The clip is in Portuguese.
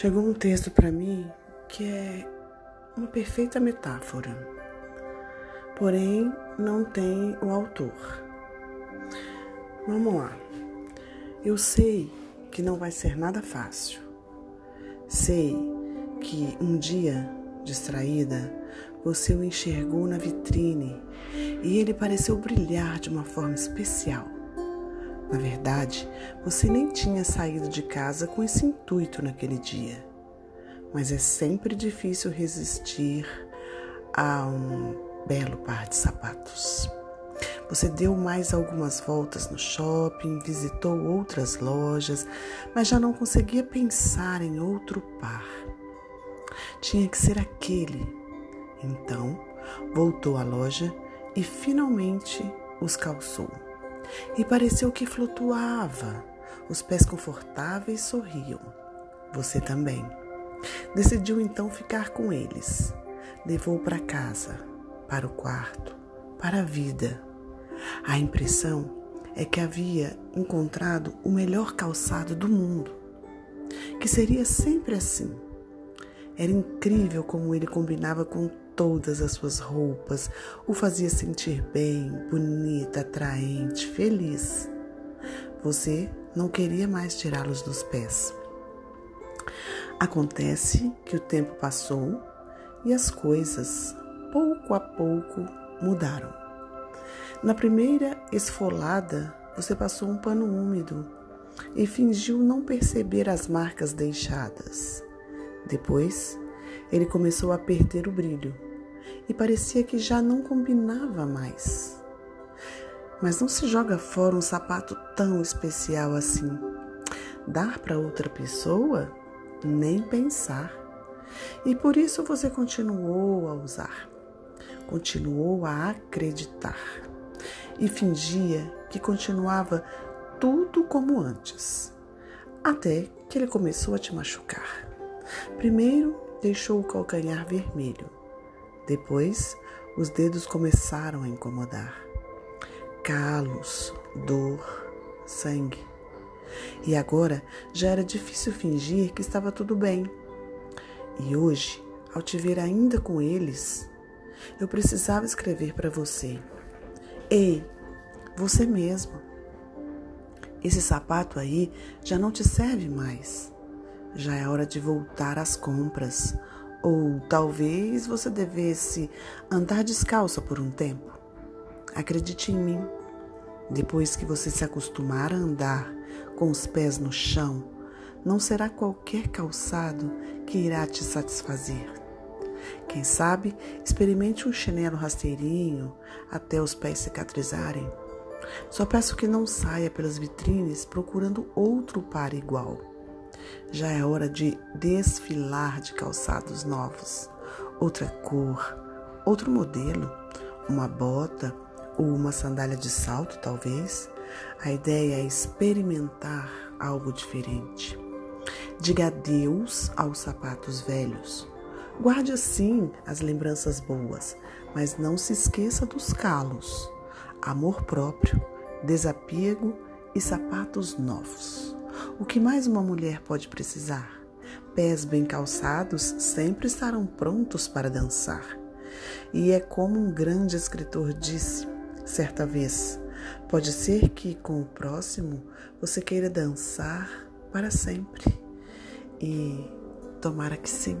Chegou um texto para mim que é uma perfeita metáfora, porém não tem o autor. Vamos lá. Eu sei que não vai ser nada fácil. Sei que um dia, distraída, você o enxergou na vitrine e ele pareceu brilhar de uma forma especial. Na verdade, você nem tinha saído de casa com esse intuito naquele dia. Mas é sempre difícil resistir a um belo par de sapatos. Você deu mais algumas voltas no shopping, visitou outras lojas, mas já não conseguia pensar em outro par. Tinha que ser aquele. Então, voltou à loja e finalmente os calçou e pareceu que flutuava. Os pés confortáveis sorriam. Você também. Decidiu então ficar com eles. Levou para casa, para o quarto, para a vida. A impressão é que havia encontrado o melhor calçado do mundo, que seria sempre assim. Era incrível como ele combinava com todas as suas roupas, o fazia sentir bem, bonita, atraente, feliz. Você não queria mais tirá-los dos pés. Acontece que o tempo passou e as coisas, pouco a pouco, mudaram. Na primeira esfolada, você passou um pano úmido e fingiu não perceber as marcas deixadas. Depois, ele começou a perder o brilho e parecia que já não combinava mais. Mas não se joga fora um sapato tão especial assim. Dar para outra pessoa? Nem pensar. E por isso você continuou a usar, continuou a acreditar e fingia que continuava tudo como antes, até que ele começou a te machucar. Primeiro deixou o calcanhar vermelho, depois, os dedos começaram a incomodar. Calos, dor, sangue. E agora já era difícil fingir que estava tudo bem. E hoje, ao te ver ainda com eles, eu precisava escrever para você. Ei, você mesmo. Esse sapato aí já não te serve mais. Já é hora de voltar às compras ou talvez você devesse andar descalça por um tempo. Acredite em mim. Depois que você se acostumar a andar com os pés no chão, não será qualquer calçado que irá te satisfazer. Quem sabe, experimente um chinelo rasteirinho até os pés cicatrizarem. Só peço que não saia pelas vitrines procurando outro par igual. Já é hora de desfilar de calçados novos, outra cor, outro modelo, uma bota ou uma sandália de salto, talvez. A ideia é experimentar algo diferente. Diga adeus aos sapatos velhos. Guarde assim as lembranças boas, mas não se esqueça dos calos. Amor próprio, desapego e sapatos novos. O que mais uma mulher pode precisar? Pés bem calçados sempre estarão prontos para dançar. E é como um grande escritor disse certa vez: pode ser que com o próximo você queira dançar para sempre. E tomara que sim.